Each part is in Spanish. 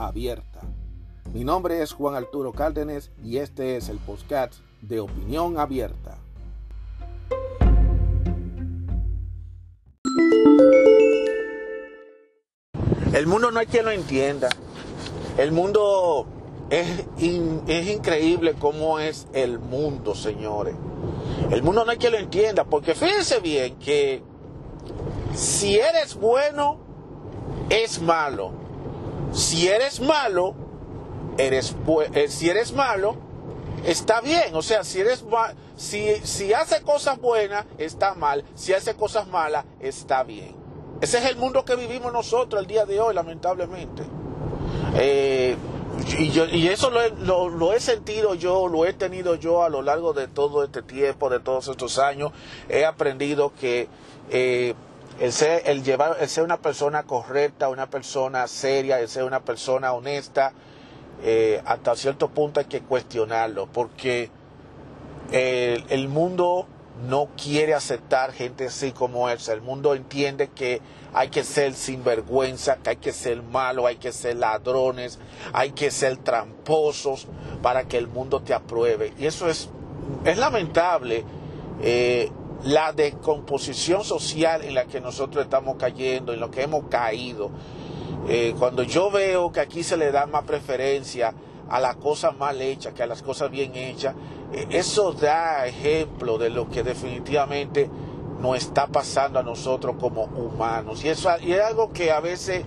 abierta. Mi nombre es Juan Arturo Cárdenas y este es el podcast de Opinión Abierta. El mundo no hay quien lo entienda. El mundo es, es increíble cómo es el mundo, señores. El mundo no hay quien lo entienda, porque fíjense bien que si eres bueno, es malo. Si eres malo, eres eh, si eres malo, está bien. O sea, si eres si, si hace cosas buenas, está mal. Si hace cosas malas, está bien. Ese es el mundo que vivimos nosotros el día de hoy, lamentablemente. Eh, y, yo, y eso lo lo, he, sentido yo, lo he tenido yo a lo largo de todo este tiempo, de todos estos años. He aprendido que eh, el, ser, el, llevar, el ser una persona correcta, una persona seria, el ser una persona honesta, eh, hasta cierto punto hay que cuestionarlo, porque el, mundo no quiere aceptar gente así como él. El mundo entiende que hay que ser sinvergüenza, que hay que ser malo, hay que ser ladrones, hay que ser tramposos para que el mundo te apruebe. Y eso es, es lamentable. Eh, la descomposición social en la que nosotros estamos cayendo, en lo que hemos caído. Eh, cuando yo veo que aquí se le da más preferencia a las cosas mal hechas que a las cosas bien hechas, eh, eso da ejemplo de lo que definitivamente nos está pasando a nosotros como humanos. Y, eso, y es algo que a veces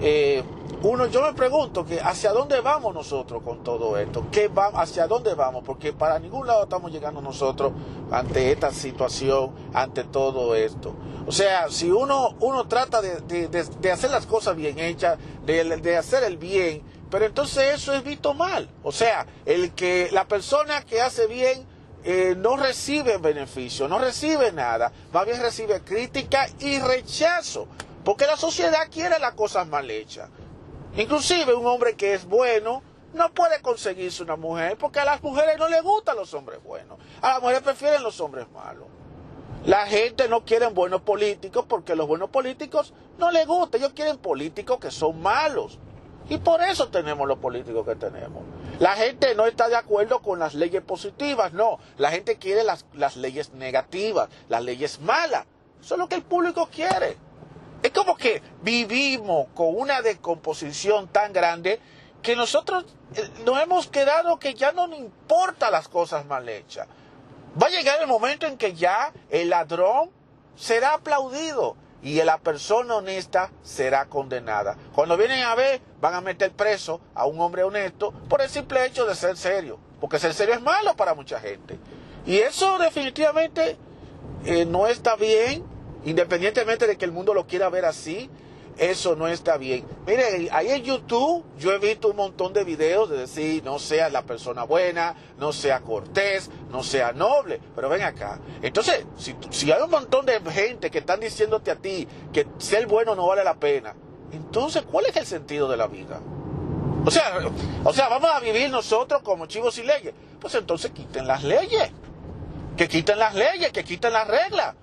eh, uno, yo me pregunto que hacia dónde vamos nosotros con todo esto, ¿Qué va, hacia dónde vamos, porque para ningún lado estamos llegando nosotros ante esta situación, ante todo esto. O sea, si uno, uno trata de, de, hacer las cosas bien hechas, de, hacer el bien, pero entonces eso es visto mal. O sea, el que la persona que hace bien eh, no recibe beneficio, no recibe nada, más bien recibe crítica y rechazo, porque la sociedad quiere las cosas mal hechas. Inclusive un hombre que es bueno no puede conseguirse una mujer porque a las mujeres no les gustan los hombres buenos, a las mujeres prefieren los hombres malos. La gente no quiere buenos políticos porque los buenos políticos no les gustan, ellos quieren políticos que son malos. Y por eso tenemos los políticos que tenemos. La gente no está de acuerdo con las leyes positivas, no. La gente quiere las, las leyes negativas, las leyes malas. Eso es lo que el público quiere. Como que vivimos con una descomposición tan grande que nosotros eh, nos hemos quedado que ya no nos importa las cosas mal hechas. Va a llegar el momento en que ya el ladrón será aplaudido y la persona honesta será condenada. Cuando vienen a ver, van a meter preso a un hombre honesto por el simple hecho de ser serio, porque ser serio es malo para mucha gente. Y eso definitivamente eh, no está bien, independientemente de que el mundo lo quiera ver así, eso no está bien. Mire, ahí en YouTube yo he visto un montón de videos de decir, no sea la persona buena, no sea cortés, no sea noble, pero ven acá. Entonces, si, si hay un montón de gente que están diciéndote a ti que ser bueno no vale la pena, entonces, ¿cuál es el sentido de la vida? O sea, o sea, vamos a vivir nosotros como chivos y leyes. Pues entonces quiten las leyes. Que quiten las leyes, que quiten las reglas.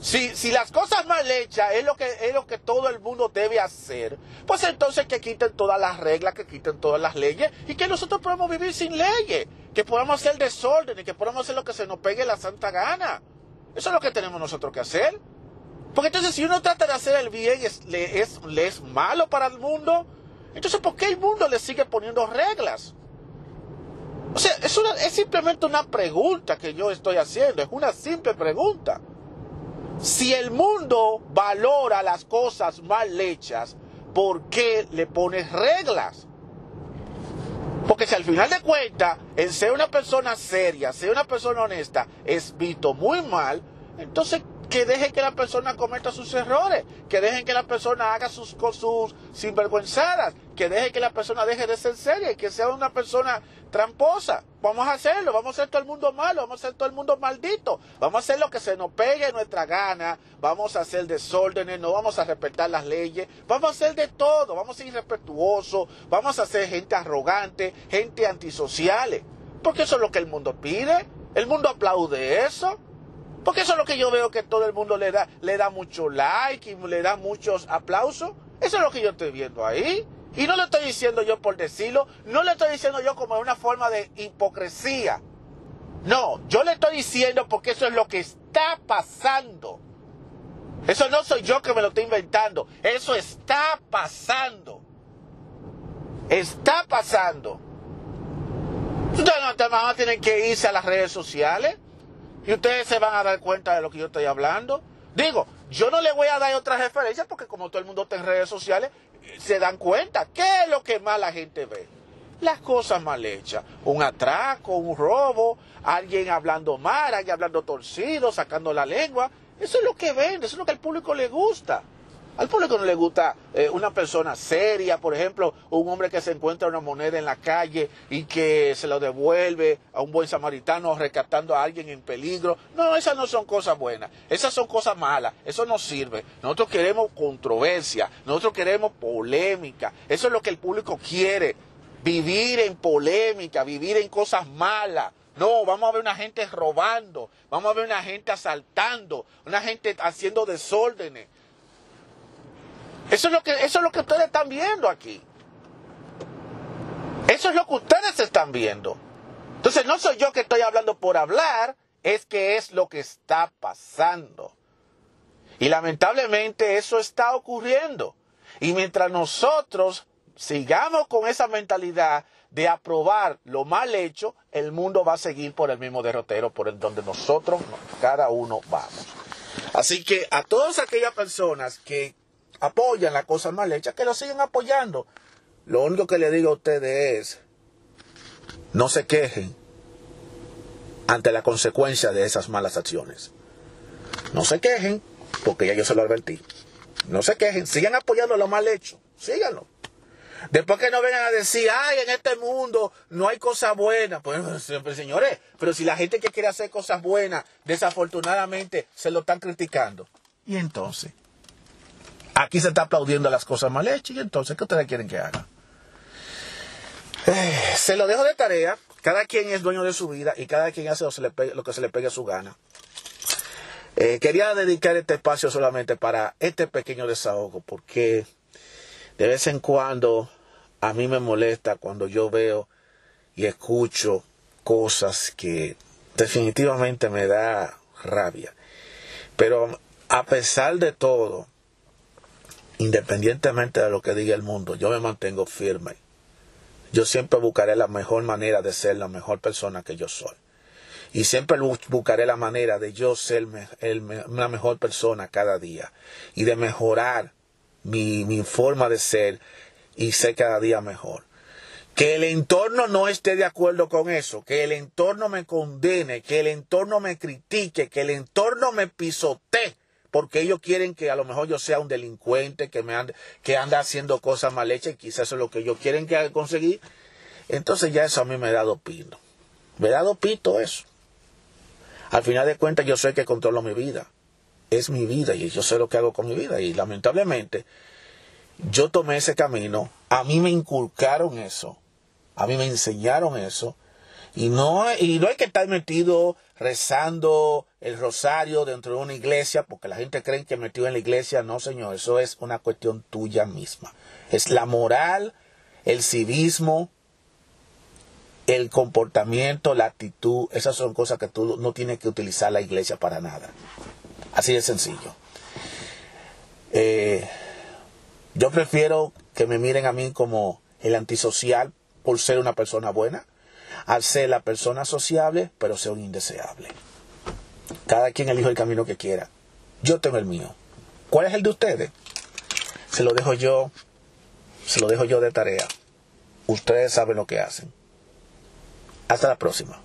Si, si las cosas mal hechas es lo, que, es lo que todo el mundo debe hacer, pues entonces que quiten todas las reglas, que quiten todas las leyes y que nosotros podamos vivir sin leyes, que podamos hacer desorden y que podamos hacer lo que se nos pegue la santa gana. Eso es lo que tenemos nosotros que hacer. Porque entonces si uno trata de hacer el bien es, le, es, le es malo para el mundo, entonces ¿por qué el mundo le sigue poniendo reglas? O sea, es, una, es simplemente una pregunta que yo estoy haciendo, es una simple pregunta. Si el mundo valora las cosas mal hechas, ¿por qué le pones reglas? Porque si al final de cuentas, el ser una persona seria, ser una persona honesta, es visto muy mal, entonces, que dejen que la persona cometa sus errores, que dejen que la persona haga sus, sus sinvergüenzadas, que dejen que la persona deje de ser seria que sea una persona tramposa. Vamos a hacerlo, vamos a hacer todo el mundo malo, vamos a hacer todo el mundo maldito, vamos a hacer lo que se nos pegue en nuestra gana, vamos a hacer desórdenes, no vamos a respetar las leyes, vamos a hacer de todo, vamos a ser irrespetuosos, vamos a ser gente arrogante, gente antisociales, porque eso es lo que el mundo pide, el mundo aplaude eso. Porque eso es lo que yo veo que todo el mundo le da, le da mucho like y le da muchos aplausos. Eso es lo que yo estoy viendo ahí. Y no lo estoy diciendo yo por decirlo, no le estoy diciendo yo como una forma de hipocresía. No, yo le estoy diciendo porque eso es lo que está pasando. Eso no soy yo que me lo estoy inventando, eso está pasando. Está pasando. Ustedes no van a tener que irse a las redes sociales y ustedes se van a dar cuenta de lo que yo estoy hablando. Digo, yo no le voy a dar otras referencias porque como todo el mundo está en redes sociales, se dan cuenta. ¿Qué es lo que más la gente ve? Las cosas mal hechas. Un atraco, un robo, alguien hablando mal, alguien hablando torcido, sacando la lengua. Eso es lo que vende, eso es lo que al público le gusta. Al público no le gusta eh, una persona seria, por ejemplo, un hombre que se encuentra una moneda en la calle y que se lo devuelve a un buen samaritano rescatando a alguien en peligro. No, esas no son cosas buenas, esas son cosas malas, eso no sirve. Nosotros queremos controversia, nosotros queremos polémica, eso es lo que el público quiere, vivir en polémica, vivir en cosas malas. No, vamos a ver una gente robando, vamos a ver una gente asaltando, una gente haciendo desórdenes. Eso es lo que, eso es lo que ustedes están viendo aquí. Eso es lo que ustedes están viendo. Entonces no soy yo que estoy hablando por hablar, es que es lo que está pasando. Y lamentablemente eso está ocurriendo. Y mientras nosotros sigamos con esa mentalidad de aprobar lo mal hecho, el mundo va a seguir por el mismo derrotero por el donde nosotros, cada uno, vamos. Así que a todas aquellas personas que apoyan las cosas mal hechas, que lo siguen apoyando. Lo único que le digo a ustedes es, no se quejen ante la consecuencia de esas malas acciones. No se quejen, porque ya yo se lo advertí. No se quejen, sigan apoyando lo mal hecho, síganlo. Después que no vengan a decir, ay, en este mundo no hay cosas buenas. Pues, pues señores, pero si la gente que quiere hacer cosas buenas, desafortunadamente se lo están criticando. Y entonces, Aquí se está aplaudiendo las cosas mal hechas y entonces, ¿qué ustedes quieren que haga? Eh, se lo dejo de tarea. Cada quien es dueño de su vida y cada quien hace lo, que se le pegue a su gana. Eh, quería dedicar este espacio solamente para este pequeño desahogo porque de vez en cuando a mí me molesta cuando yo veo y escucho cosas que definitivamente me da rabia. Pero a pesar de todo, independientemente de lo que diga el mundo, yo me mantengo firme. Yo siempre buscaré la mejor manera de ser la mejor persona que yo soy. Y siempre buscaré la manera de yo ser la mejor persona cada día. Y de mejorar mi, mi forma de ser y ser cada día mejor. Que el entorno no esté de acuerdo con eso, que el entorno me condene, que el entorno me critique, que el entorno me pisotee porque ellos quieren que a lo mejor yo sea un delincuente que me ande, que anda haciendo cosas mal hechas y quizás eso es lo que ellos quieren que conseguir. Entonces ya eso a mí me da dado pito. Me da dado pito eso. Al final de cuentas yo sé que controlo mi vida. Es mi vida y yo sé lo que hago con mi vida. Y lamentablemente yo tomé ese camino. A mí me inculcaron eso. A mí me enseñaron eso. Y no, y no hay que estar metido rezando el rosario dentro de una iglesia, porque la gente cree que metido en la iglesia. No, señor, eso es una cuestión tuya misma. Es la moral, el civismo, el comportamiento, la actitud. Esas son cosas que tú no tienes que utilizar la iglesia para nada. Así de sencillo. Eh, yo prefiero que me miren a mí como el antisocial por ser una persona buena al ser la persona sociable, pero ser un indeseable. Cada quien elige el camino que quiera. Yo tengo el mío. ¿Cuál es el de ustedes? Se lo dejo yo, se lo dejo yo de tarea. Ustedes saben lo que hacen. Hasta la próxima.